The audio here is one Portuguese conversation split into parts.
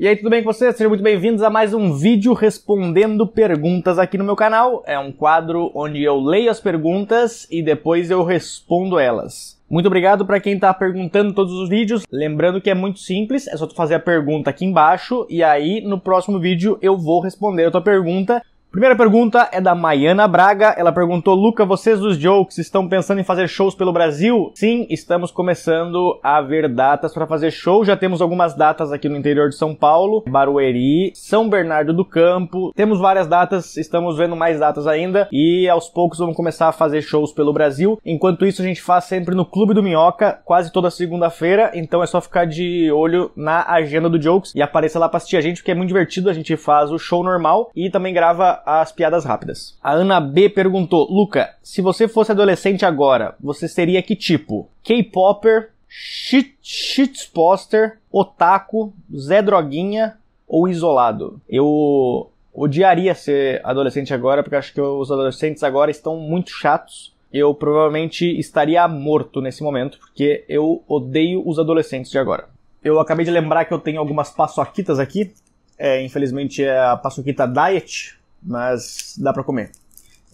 E aí, tudo bem com vocês? Sejam muito bem-vindos a mais um vídeo respondendo perguntas aqui no meu canal. É um quadro onde eu leio as perguntas e depois eu respondo elas. Muito obrigado para quem está perguntando todos os vídeos. Lembrando que é muito simples, é só tu fazer a pergunta aqui embaixo e aí no próximo vídeo eu vou responder a tua pergunta Primeira pergunta é da Maiana Braga. Ela perguntou: Luca, vocês dos Jokes estão pensando em fazer shows pelo Brasil? Sim, estamos começando a ver datas para fazer show. Já temos algumas datas aqui no interior de São Paulo, Barueri, São Bernardo do Campo. Temos várias datas, estamos vendo mais datas ainda e aos poucos vamos começar a fazer shows pelo Brasil. Enquanto isso, a gente faz sempre no Clube do Minhoca, quase toda segunda-feira. Então é só ficar de olho na agenda do Jokes e apareça lá para assistir a gente, porque é muito divertido. A gente faz o show normal e também grava as piadas rápidas. A Ana B perguntou: Luca, se você fosse adolescente agora, você seria que tipo? K-Popper, shit, shitposter, otaku, Zé Droguinha ou isolado? Eu odiaria ser adolescente agora, porque acho que os adolescentes agora estão muito chatos. Eu provavelmente estaria morto nesse momento, porque eu odeio os adolescentes de agora. Eu acabei de lembrar que eu tenho algumas paçoquitas aqui. É, infelizmente é a paçoquita Diet, mas dá para comer.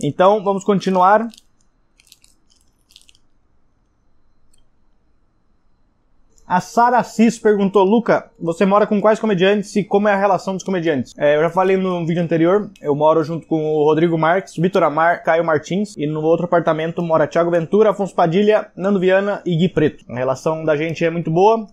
Então, vamos continuar. A Sara Cis perguntou, Luca, você mora com quais comediantes e como é a relação dos comediantes? É, eu já falei no vídeo anterior, eu moro junto com o Rodrigo Marques, Vitor Amar, Caio Martins, e no outro apartamento mora Thiago Ventura, Afonso Padilha, Nando Viana e Gui Preto. A relação da gente é muito boa,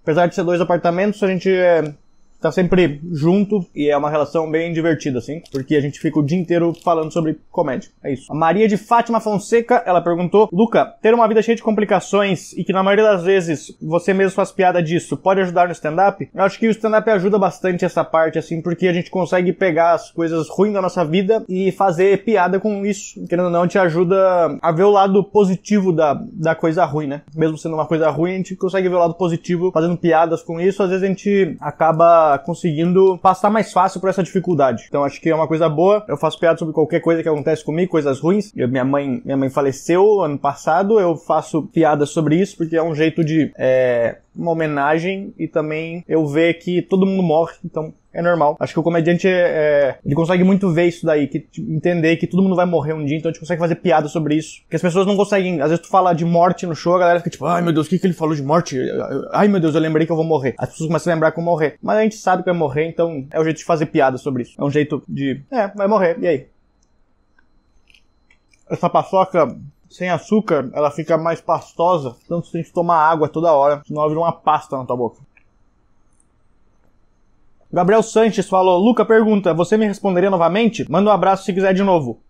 apesar de ser dois apartamentos, a gente é tá sempre junto e é uma relação bem divertida, assim, porque a gente fica o dia inteiro falando sobre comédia. É isso. A Maria de Fátima Fonseca, ela perguntou: Luca, ter uma vida cheia de complicações e que na maioria das vezes você mesmo faz piada disso, pode ajudar no stand-up? Eu acho que o stand-up ajuda bastante essa parte, assim, porque a gente consegue pegar as coisas ruins da nossa vida e fazer piada com isso. Querendo ou não, te ajuda a ver o lado positivo da, da coisa ruim, né? Mesmo sendo uma coisa ruim, a gente consegue ver o lado positivo fazendo piadas com isso. Às vezes a gente acaba conseguindo passar mais fácil por essa dificuldade. Então acho que é uma coisa boa. Eu faço piada sobre qualquer coisa que acontece comigo, coisas ruins. Eu, minha mãe, minha mãe faleceu ano passado. Eu faço piadas sobre isso porque é um jeito de é, uma homenagem e também eu ver que todo mundo morre. Então é normal. Acho que o comediante é, é, ele consegue muito ver isso daí, que, entender que todo mundo vai morrer um dia, então a gente consegue fazer piada sobre isso. Porque as pessoas não conseguem, às vezes tu fala de morte no show, a galera fica tipo, ai meu Deus, o que, que ele falou de morte? Ai meu Deus, eu lembrei que eu vou morrer. As pessoas começam a lembrar que eu vou morrer. Mas a gente sabe que vai morrer, então é o jeito de fazer piada sobre isso. É um jeito de, é, vai morrer, e aí? Essa paçoca sem açúcar, ela fica mais pastosa, então você tem que tomar água toda hora, senão ela vira uma pasta na tua boca. Gabriel Sanches falou: Luca pergunta, você me responderia novamente? Manda um abraço se quiser de novo.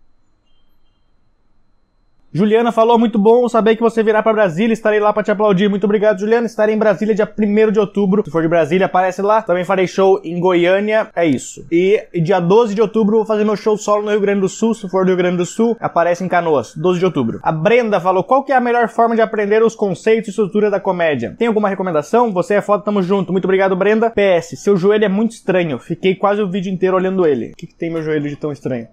Juliana falou, muito bom saber que você virá para Brasília, estarei lá para te aplaudir. Muito obrigado, Juliana. Estarei em Brasília dia 1 de outubro. Se for de Brasília, aparece lá. Também farei show em Goiânia, é isso. E, dia 12 de outubro vou fazer meu show solo no Rio Grande do Sul. Se for do Rio Grande do Sul, aparece em Canoas, 12 de outubro. A Brenda falou, qual que é a melhor forma de aprender os conceitos e estrutura da comédia? Tem alguma recomendação? Você é foda, tamo junto. Muito obrigado, Brenda. PS, seu joelho é muito estranho. Fiquei quase o vídeo inteiro olhando ele. O que, que tem meu joelho de tão estranho?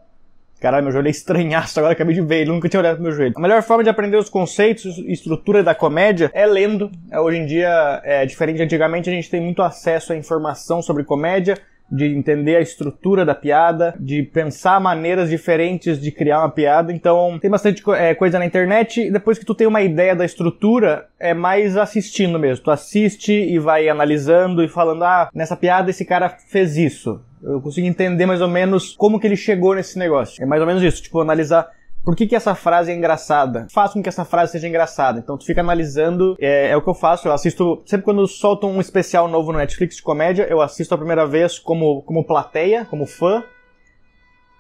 Caralho, meu joelho é estranhaço, agora acabei de ver, ele nunca tinha olhado pro meu joelho. A melhor forma de aprender os conceitos e estrutura da comédia é lendo. É, hoje em dia, é diferente antigamente, a gente tem muito acesso à informação sobre comédia, de entender a estrutura da piada, de pensar maneiras diferentes de criar uma piada. Então, tem bastante é, coisa na internet. E depois que tu tem uma ideia da estrutura, é mais assistindo mesmo. Tu assiste e vai analisando e falando: ah, nessa piada esse cara fez isso. Eu consigo entender mais ou menos como que ele chegou nesse negócio. É mais ou menos isso, tipo, analisar por que, que essa frase é engraçada? Faz com que essa frase seja engraçada. Então tu fica analisando, é, é, o que eu faço. Eu assisto, sempre quando soltam um especial novo no Netflix de comédia, eu assisto a primeira vez como, como plateia, como fã,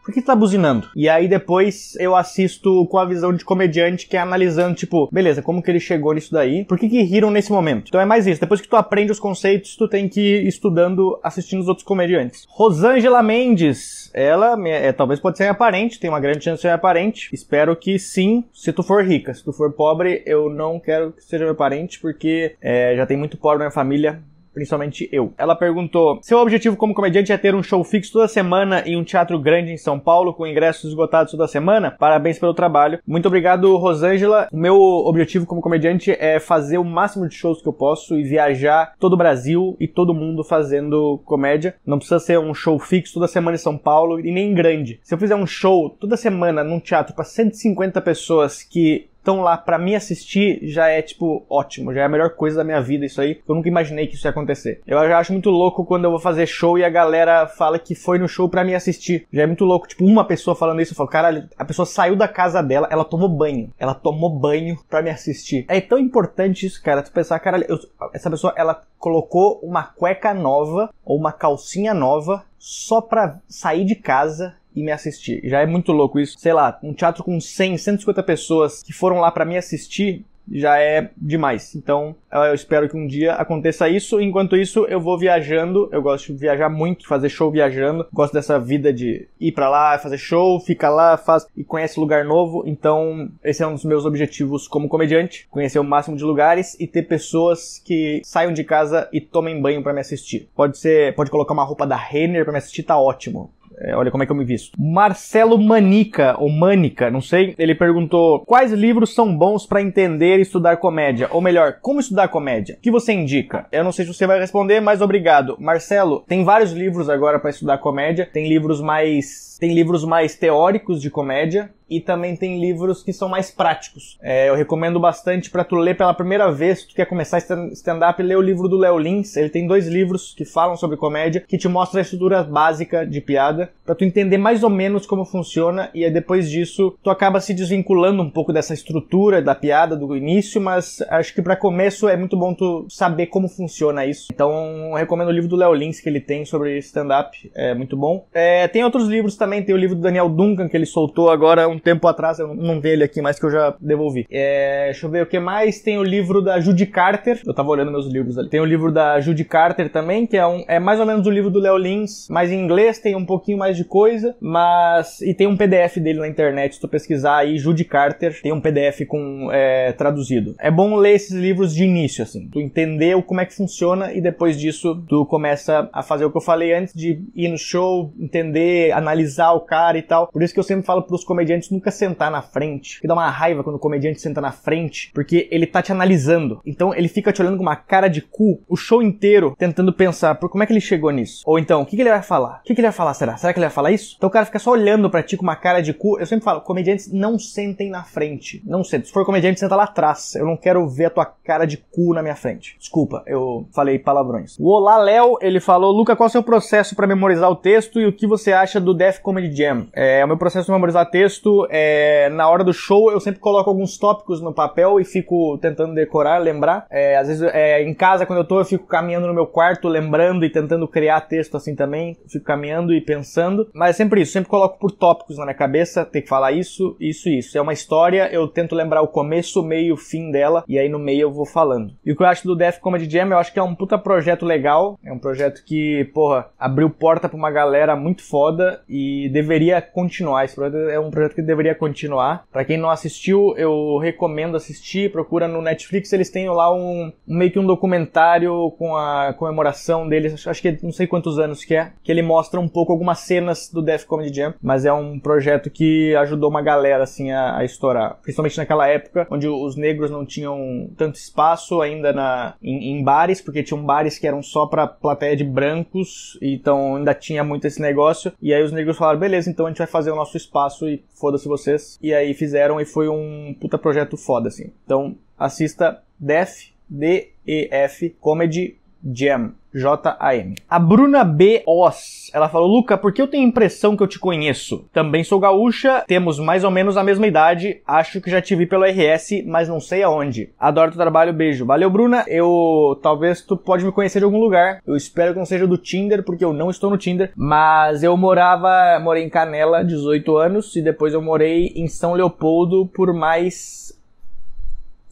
por que tá buzinando? E aí depois eu assisto com a visão de comediante que é analisando, tipo, beleza, como que ele chegou nisso daí? Por que que riram nesse momento? Então é mais isso. Depois que tu aprende os conceitos, tu tem que ir estudando, assistindo os outros comediantes. Rosângela Mendes, ela é, talvez pode ser minha parente, tem uma grande chance de ser minha parente. Espero que sim, se tu for rica. Se tu for pobre, eu não quero que seja meu parente, porque é, já tem muito pobre na minha família principalmente eu. Ela perguntou: seu objetivo como comediante é ter um show fixo toda semana em um teatro grande em São Paulo, com ingressos esgotados toda semana? Parabéns pelo trabalho. Muito obrigado, Rosângela. O meu objetivo como comediante é fazer o máximo de shows que eu posso e viajar todo o Brasil e todo mundo fazendo comédia. Não precisa ser um show fixo toda semana em São Paulo e nem grande. Se eu fizer um show toda semana num teatro para 150 pessoas que estão lá para me assistir já é, tipo, ótimo. Já é a melhor coisa da minha vida isso aí. Eu nunca imaginei que isso ia acontecer. Eu já acho muito louco quando eu vou fazer show e a galera fala que foi no show para me assistir. Já é muito louco. Tipo, uma pessoa falando isso, eu falo, caralho, a pessoa saiu da casa dela, ela tomou banho. Ela tomou banho para me assistir. É tão importante isso, cara. Tu pensar, caralho, eu, essa pessoa, ela colocou uma cueca nova ou uma calcinha nova só pra sair de casa e me assistir. Já é muito louco isso. Sei lá, um teatro com 100, 150 pessoas que foram lá para me assistir já é demais. Então, eu espero que um dia aconteça isso. Enquanto isso, eu vou viajando. Eu gosto de viajar muito, fazer show viajando. Gosto dessa vida de ir para lá, fazer show, ficar lá, faz e conhece lugar novo. Então, esse é um dos meus objetivos como comediante, conhecer o máximo de lugares e ter pessoas que saiam de casa e tomem banho para me assistir. Pode ser, pode colocar uma roupa da Renner para me assistir, tá ótimo. É, olha como é que eu me visto. Marcelo Manica, ou Manica, não sei, ele perguntou quais livros são bons para entender e estudar comédia? Ou melhor, como estudar comédia? O que você indica? Eu não sei se você vai responder, mas obrigado. Marcelo, tem vários livros agora para estudar comédia. Tem livros mais tem livros mais teóricos de comédia, e também tem livros que são mais práticos. É, eu recomendo bastante para tu ler pela primeira vez, se tu quer começar stand-up, ler o livro do Léo Lins. Ele tem dois livros que falam sobre comédia, que te mostram a estrutura básica de piada, para tu entender mais ou menos como funciona e aí depois disso tu acaba se desvinculando um pouco dessa estrutura da piada do início, mas acho que para começo é muito bom tu saber como funciona isso. Então, recomendo o livro do Léo Lins que ele tem sobre stand-up, é muito bom. É, tem outros livros também, tem o livro do Daniel Duncan que ele soltou agora um tempo atrás, eu não vi ele aqui mais que eu já devolvi. É, deixa eu ver o que mais. Tem o livro da Judy Carter. Eu tava olhando meus livros ali. Tem o livro da Judy Carter também, que é, um, é mais ou menos o livro do Léo Lins, mas em inglês tem um pouquinho mais de coisa, mas. E tem um PDF dele na internet, se tu pesquisar aí, Judy Carter, tem um PDF com é, traduzido. É bom ler esses livros de início, assim. Tu entender como é que funciona e depois disso tu começa a fazer o que eu falei antes de ir no show, entender, analisar o cara e tal. Por isso que eu sempre falo pros comediantes comediante nunca sentar na frente. Que dá uma raiva quando o comediante senta na frente, porque ele tá te analisando. Então ele fica te olhando com uma cara de cu o show inteiro, tentando pensar por como é que ele chegou nisso. Ou então, o que, que ele vai falar? O que, que ele vai falar? Será? Será que ele vai falar isso? Então o cara fica só olhando para ti com uma cara de cu. Eu sempre falo, comediantes não sentem na frente. Não sentem. Se for comediante, senta lá atrás. Eu não quero ver a tua cara de cu na minha frente. Desculpa, eu falei palavrões. O Olá Léo, ele falou, Luca, qual é o seu processo para memorizar o texto e o que você acha do Death Comedy Jam? É, o meu processo de memorizar texto é, na hora do show, eu sempre coloco alguns tópicos no papel e fico tentando decorar, lembrar. É, às vezes, é, em casa, quando eu tô, eu fico caminhando no meu quarto, lembrando e tentando criar texto assim também. Fico caminhando e pensando. Mas é sempre isso, sempre coloco por tópicos na minha cabeça, tem que falar isso, isso isso. É uma história, eu tento lembrar o começo, meio, fim dela, e aí no meio eu vou falando. E o que eu acho do Death Comedy Jam, eu acho que é um puta projeto legal. É um projeto que, porra, abriu porta pra uma galera muito foda e deveria continuar. Esse projeto é um projeto que deveria continuar. Para quem não assistiu, eu recomendo assistir. Procura no Netflix, eles têm lá um meio que um documentário com a comemoração deles. Acho que não sei quantos anos que é, que ele mostra um pouco algumas cenas do Death Comedy Jam, mas é um projeto que ajudou uma galera assim a, a estourar, principalmente naquela época onde os negros não tinham tanto espaço ainda na em, em bares, porque tinham bares que eram só para plateia de brancos, então ainda tinha muito esse negócio. E aí os negros falaram: "Beleza, então a gente vai fazer o nosso espaço e foda-se você vocês. E aí fizeram e foi um puta projeto foda, assim. Então assista Def, D-E-F, Comedy Jam. J-A-M. A Bruna B. Oz, ela falou: Luca, por que eu tenho a impressão que eu te conheço? Também sou gaúcha, temos mais ou menos a mesma idade, acho que já te vi pelo RS, mas não sei aonde. Adoro teu trabalho, beijo. Valeu, Bruna. Eu. Talvez tu pode me conhecer de algum lugar. Eu espero que não seja do Tinder, porque eu não estou no Tinder. Mas eu morava. Morei em Canela, 18 anos, e depois eu morei em São Leopoldo por mais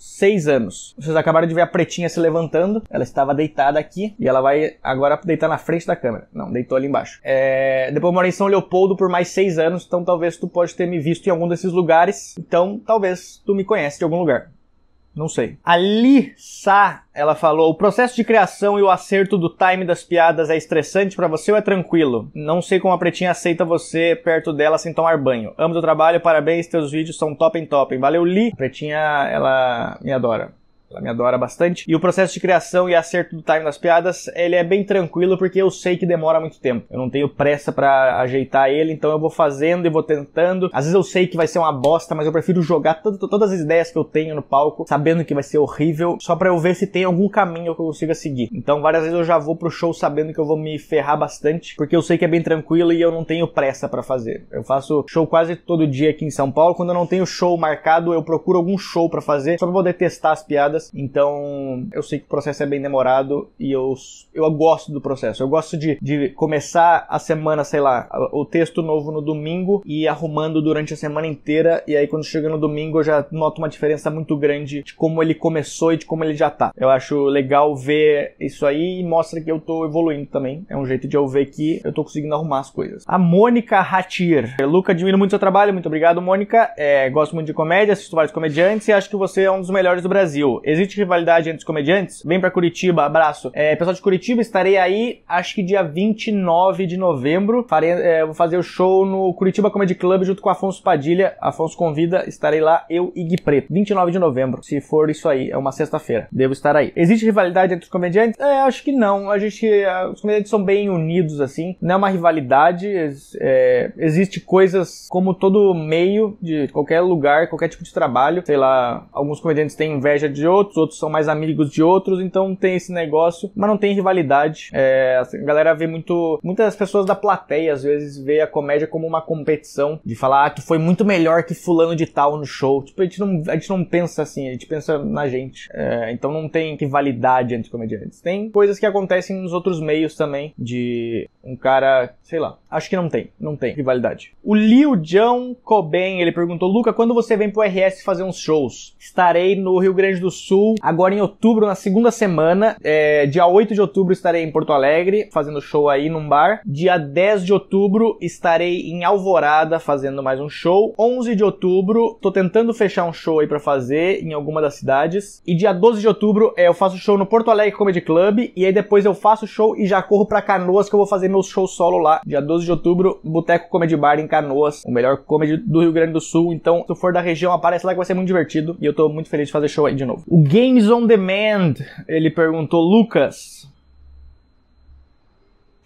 seis anos. Vocês acabaram de ver a pretinha se levantando. Ela estava deitada aqui e ela vai agora deitar na frente da câmera. Não, deitou ali embaixo. É... Depois eu morei em São Leopoldo por mais seis anos, então talvez tu pode ter me visto em algum desses lugares. Então talvez tu me conhece de algum lugar. Não sei. A Lissa, ela falou: o processo de criação e o acerto do time das piadas é estressante para você ou é tranquilo? Não sei como a pretinha aceita você perto dela sem tomar banho. Amo o trabalho, parabéns, teus vídeos são top em top. Valeu, Li. A pretinha, ela me adora. Ela me adora bastante. E o processo de criação e acerto do time das piadas, ele é bem tranquilo porque eu sei que demora muito tempo. Eu não tenho pressa para ajeitar ele, então eu vou fazendo e vou tentando. Às vezes eu sei que vai ser uma bosta, mas eu prefiro jogar todas as ideias que eu tenho no palco, sabendo que vai ser horrível, só para eu ver se tem algum caminho que eu consiga seguir. Então várias vezes eu já vou pro show sabendo que eu vou me ferrar bastante, porque eu sei que é bem tranquilo e eu não tenho pressa para fazer. Eu faço show quase todo dia aqui em São Paulo. Quando eu não tenho show marcado, eu procuro algum show para fazer, só pra poder testar as piadas então, eu sei que o processo é bem demorado e eu, eu gosto do processo. Eu gosto de, de começar a semana, sei lá, o texto novo no domingo e arrumando durante a semana inteira. E aí, quando chega no domingo, eu já noto uma diferença muito grande de como ele começou e de como ele já tá. Eu acho legal ver isso aí e mostra que eu tô evoluindo também. É um jeito de eu ver que eu tô conseguindo arrumar as coisas. A Mônica Hatir. Luca, admiro muito seu trabalho. Muito obrigado, Mônica. É, gosto muito de comédia, assisto vários comediantes e acho que você é um dos melhores do Brasil. Existe rivalidade entre os comediantes? Vem para Curitiba, abraço. É, pessoal de Curitiba, estarei aí, acho que dia 29 de novembro. Farei, é, vou fazer o show no Curitiba Comedy Club junto com Afonso Padilha. Afonso convida, estarei lá, eu e Gui Preto. 29 de novembro, se for isso aí, é uma sexta-feira. Devo estar aí. Existe rivalidade entre os comediantes? É, acho que não. A gente, os comediantes são bem unidos, assim. Não é uma rivalidade. É, existe coisas como todo meio de qualquer lugar, qualquer tipo de trabalho. Sei lá, alguns comediantes têm inveja de outros outros, são mais amigos de outros, então tem esse negócio, mas não tem rivalidade. É, a galera vê muito. Muitas pessoas da plateia às vezes vê a comédia como uma competição de falar ah, que foi muito melhor que fulano de tal no show. Tipo, a gente não, a gente não pensa assim, a gente pensa na gente. É, então não tem rivalidade entre comediantes. Tem coisas que acontecem nos outros meios também, de um cara, sei lá, acho que não tem, não tem rivalidade. O Liu John Coben, ele perguntou, Luca, quando você vem pro RS fazer uns shows? Estarei no Rio Grande do Sul Sul, agora em outubro, na segunda semana. É, dia 8 de outubro estarei em Porto Alegre, fazendo show aí num bar. Dia 10 de outubro estarei em Alvorada, fazendo mais um show. 11 de outubro, tô tentando fechar um show aí pra fazer em alguma das cidades. E dia 12 de outubro é, eu faço show no Porto Alegre Comedy Club. E aí depois eu faço show e já corro pra Canoas, que eu vou fazer meu show solo lá. Dia 12 de outubro, Boteco Comedy Bar em Canoas, o melhor comedy do Rio Grande do Sul. Então, se for da região, aparece lá que vai ser muito divertido. E eu tô muito feliz de fazer show aí de novo. O Games on Demand, ele perguntou, Lucas.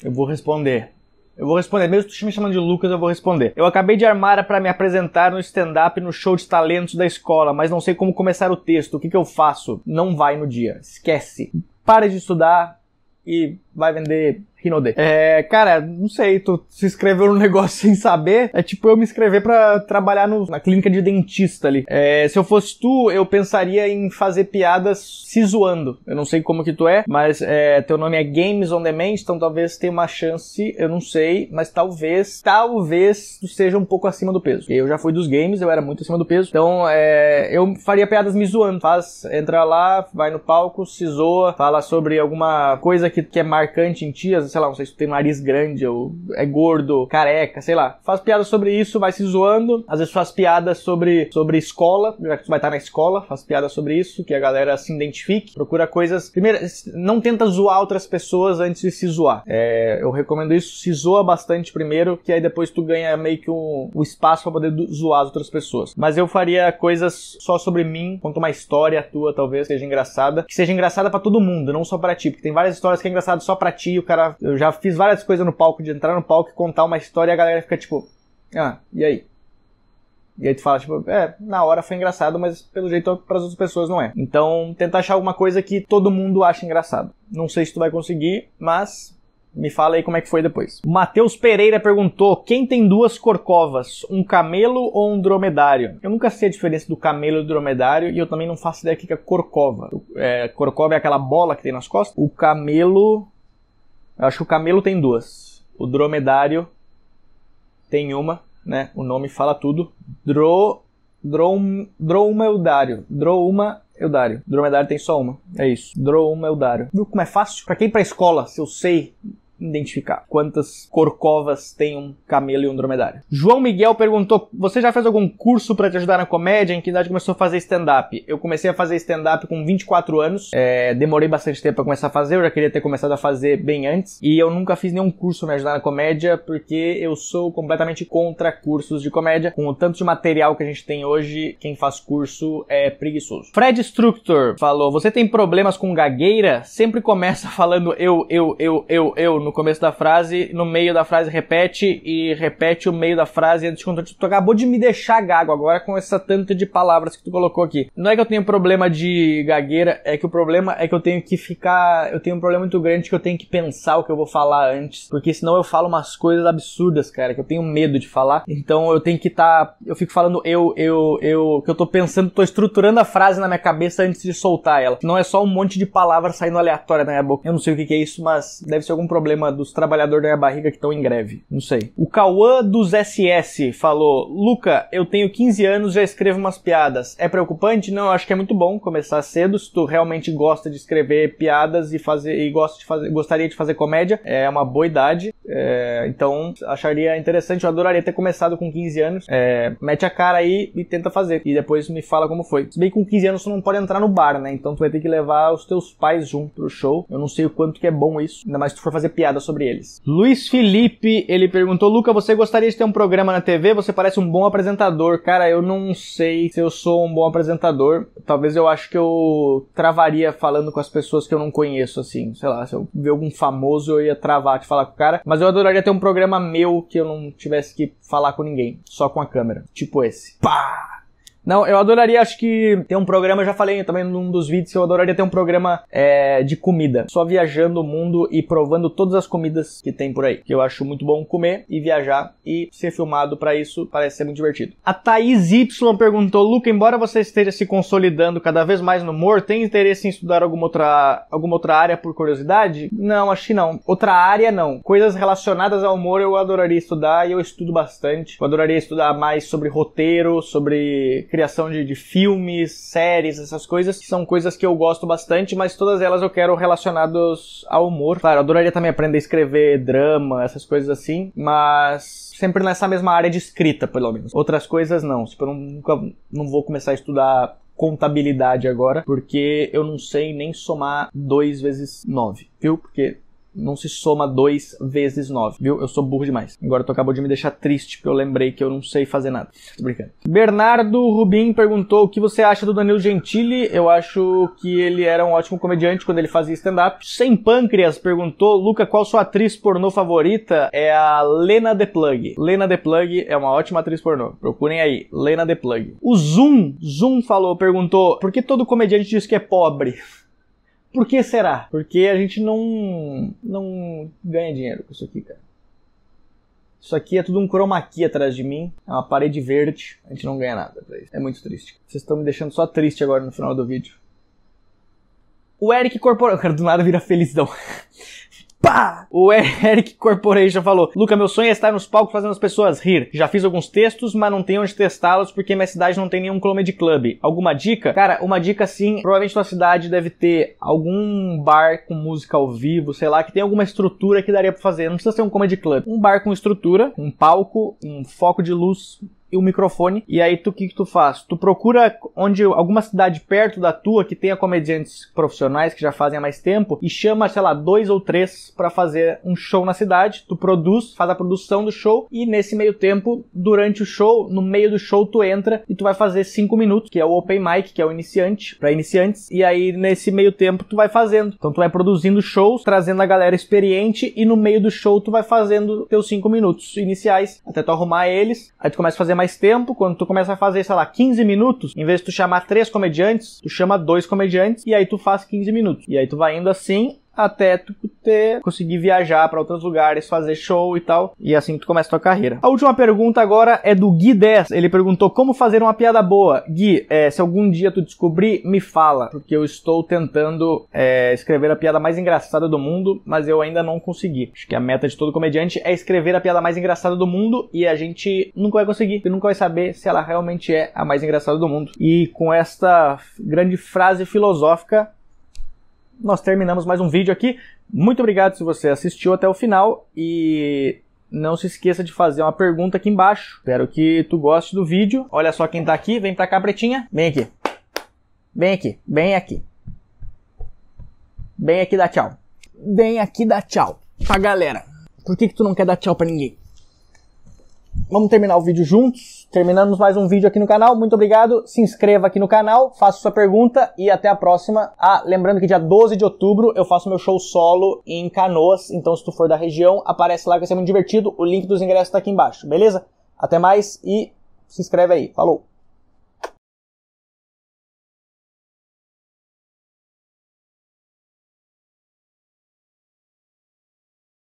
Eu vou responder. Eu vou responder, mesmo tu me chamando de Lucas, eu vou responder. Eu acabei de armar para me apresentar no stand-up no show de talentos da escola, mas não sei como começar o texto. O que, que eu faço? Não vai no dia. Esquece. Para de estudar e vai vender Rinode. É, cara, não sei, tu se inscreveu no negócio sem saber, é tipo eu me inscrever para trabalhar no, na clínica de dentista ali. É, se eu fosse tu, eu pensaria em fazer piadas se zoando. Eu não sei como que tu é, mas é, teu nome é Games on Demand, então talvez tenha uma chance, eu não sei, mas talvez, talvez tu seja um pouco acima do peso. Eu já fui dos games, eu era muito acima do peso, então é, eu faria piadas me zoando. Faz, entra lá, vai no palco, se zoa, fala sobre alguma coisa que, que é marcante em ti, sei lá, não sei se tu tem nariz grande ou é gordo, careca, sei lá. Faz piada sobre isso, vai se zoando. Às vezes faz piadas sobre, sobre escola, já que tu vai estar na escola, faz piada sobre isso, que a galera se identifique. Procura coisas. Primeiro, não tenta zoar outras pessoas antes de se zoar. É, eu recomendo isso, se zoa bastante primeiro, que aí depois tu ganha meio que um, um espaço para poder zoar as outras pessoas. Mas eu faria coisas só sobre mim, conta uma história tua, talvez, seja engraçada. Que seja engraçada para todo mundo, não só para ti, porque tem várias histórias que é engraçado só para ti o cara eu já fiz várias coisas no palco, de entrar no palco e contar uma história e a galera fica tipo, ah, e aí? E aí tu fala, tipo, é, na hora foi engraçado, mas pelo jeito para as outras pessoas não é. Então, tenta achar alguma coisa que todo mundo acha engraçado. Não sei se tu vai conseguir, mas me fala aí como é que foi depois. Matheus Pereira perguntou: quem tem duas corcovas, um camelo ou um dromedário? Eu nunca sei a diferença do camelo e do dromedário e eu também não faço ideia do que é corcova. É, corcova é aquela bola que tem nas costas. O camelo eu acho que o camelo tem duas. O dromedário tem uma, né? O nome fala tudo. Dro, drom, dromedário. Droma eudário. Dromedário tem só uma. É isso. Dromedário. Viu como é fácil? Pra quem ir pra escola, se eu sei identificar quantas corcovas tem um camelo e um dromedário. João Miguel perguntou: Você já fez algum curso para te ajudar na comédia? Em que idade começou a fazer stand-up? Eu comecei a fazer stand-up com 24 anos. É, demorei bastante tempo para começar a fazer. Eu já queria ter começado a fazer bem antes. E eu nunca fiz nenhum curso para me ajudar na comédia porque eu sou completamente contra cursos de comédia. Com o tanto de material que a gente tem hoje, quem faz curso é preguiçoso. Fred Structor falou: Você tem problemas com gagueira? Sempre começa falando eu, eu, eu, eu, eu no começo da frase, no meio da frase repete e repete o meio da frase antes de. Tu acabou de me deixar gago agora com essa tanta de palavras que tu colocou aqui. Não é que eu tenho problema de gagueira, é que o problema é que eu tenho que ficar. Eu tenho um problema muito grande que eu tenho que pensar o que eu vou falar antes. Porque senão eu falo umas coisas absurdas, cara, que eu tenho medo de falar. Então eu tenho que estar. Tá, eu fico falando eu, eu, eu. Que eu tô pensando, tô estruturando a frase na minha cabeça antes de soltar ela. Não é só um monte de palavras saindo aleatória na minha boca. Eu não sei o que, que é isso, mas deve ser algum problema dos trabalhadores da barriga que estão em greve. Não sei. O Cauã dos SS falou: Luca, eu tenho 15 anos já escrevo umas piadas. É preocupante? Não, eu acho que é muito bom começar cedo. Se tu realmente gosta de escrever piadas e fazer e gosta de fazer, gostaria de fazer comédia, é uma boa idade. É, então, acharia interessante. Eu adoraria ter começado com 15 anos. É, mete a cara aí e tenta fazer. E depois me fala como foi. Se bem que com 15 anos tu não pode entrar no bar, né? Então tu vai ter que levar os teus pais junto pro show. Eu não sei o quanto que é bom isso, ainda mais se tu for fazer piada sobre eles. Luiz Felipe, ele perguntou: Luca, você gostaria de ter um programa na TV? Você parece um bom apresentador. Cara, eu não sei se eu sou um bom apresentador. Talvez eu acho que eu travaria falando com as pessoas que eu não conheço, assim. Sei lá, se eu ver algum famoso, eu ia travar de falar com o cara. Mas eu adoraria ter um programa meu que eu não tivesse que falar com ninguém, só com a câmera. Tipo esse. Pá! Não, eu adoraria, acho que ter um programa, já falei também num dos vídeos, eu adoraria ter um programa é, de comida. Só viajando o mundo e provando todas as comidas que tem por aí. Que eu acho muito bom comer e viajar e ser filmado para isso parece ser muito divertido. A Thaís Y perguntou, Luca, embora você esteja se consolidando cada vez mais no humor, tem interesse em estudar alguma outra, alguma outra área por curiosidade? Não, acho que não. Outra área, não. Coisas relacionadas ao humor eu adoraria estudar e eu estudo bastante. Eu adoraria estudar mais sobre roteiro, sobre criação de, de, filmes, séries, essas coisas, que são coisas que eu gosto bastante, mas todas elas eu quero relacionadas ao humor. Claro, eu adoraria também aprender a escrever drama, essas coisas assim, mas sempre nessa mesma área de escrita, pelo menos. Outras coisas não. Tipo, eu nunca não vou começar a estudar contabilidade agora, porque eu não sei nem somar 2 vezes 9, viu? Porque não se soma 2 vezes 9, viu? Eu sou burro demais. Agora tu acabou de me deixar triste, porque eu lembrei que eu não sei fazer nada. Tô brincando. Bernardo Rubim perguntou o que você acha do Danilo Gentili. Eu acho que ele era um ótimo comediante quando ele fazia stand-up. Sem Pâncreas perguntou, Luca, qual sua atriz pornô favorita? É a Lena The Plug. Lena The Plug é uma ótima atriz pornô. Procurem aí, Lena The Plug. O Zoom, Zoom falou, perguntou, por que todo comediante diz que é pobre? Por que será? Porque a gente não, não ganha dinheiro com isso aqui, cara. Isso aqui é tudo um chroma key atrás de mim. É uma parede verde. A gente não ganha nada pra isso. É muito triste. Vocês estão me deixando só triste agora no final do vídeo. O Eric Corporal. Cara, do nada vira felizão. Pá! O Eric Corporation falou: Luca, meu sonho é estar nos palcos fazendo as pessoas rir. Já fiz alguns textos, mas não tenho onde testá-los porque minha cidade não tem nenhum comedy club. Alguma dica? Cara, uma dica sim. Provavelmente tua cidade deve ter algum bar com música ao vivo, sei lá, que tem alguma estrutura que daria pra fazer. Não precisa ser um comedy club. Um bar com estrutura, um palco, um foco de luz e o microfone. E aí tu que, que tu faz? Tu procura onde alguma cidade perto da tua que tenha comediantes profissionais que já fazem há mais tempo e chama, sei lá, dois ou três para fazer um show na cidade. Tu produz, faz a produção do show e nesse meio tempo, durante o show, no meio do show tu entra e tu vai fazer cinco minutos, que é o open mic, que é o iniciante, para iniciantes. E aí nesse meio tempo tu vai fazendo. Então tu vai produzindo shows, trazendo a galera experiente e no meio do show tu vai fazendo teus cinco minutos iniciais até tu arrumar eles. Aí tu começa a fazer mais tempo, quando tu começa a fazer, sei lá, 15 minutos, em vez de tu chamar três comediantes, tu chama dois comediantes e aí tu faz 15 minutos. E aí tu vai indo assim até tu ter, conseguir viajar para outros lugares, fazer show e tal. E assim tu começa tua carreira. A última pergunta agora é do Gui 10. Ele perguntou como fazer uma piada boa. Gui, é, se algum dia tu descobrir, me fala. Porque eu estou tentando é, escrever a piada mais engraçada do mundo, mas eu ainda não consegui. Acho que a meta de todo comediante é escrever a piada mais engraçada do mundo e a gente nunca vai conseguir. E nunca vai saber se ela realmente é a mais engraçada do mundo. E com esta grande frase filosófica, nós terminamos mais um vídeo aqui. Muito obrigado se você assistiu até o final e não se esqueça de fazer uma pergunta aqui embaixo. Espero que tu goste do vídeo. Olha só quem tá aqui, vem pra cá, pretinha. Vem aqui. Vem aqui, vem aqui. Vem aqui dar tchau. Vem aqui dar tchau pra galera. Por que que tu não quer dar tchau pra ninguém? Vamos terminar o vídeo juntos. Terminamos mais um vídeo aqui no canal. Muito obrigado. Se inscreva aqui no canal, faça sua pergunta e até a próxima. Ah, lembrando que dia 12 de outubro eu faço meu show solo em Canoas. Então, se tu for da região, aparece lá que vai ser muito divertido. O link dos ingressos tá aqui embaixo, beleza? Até mais e se inscreve aí. Falou!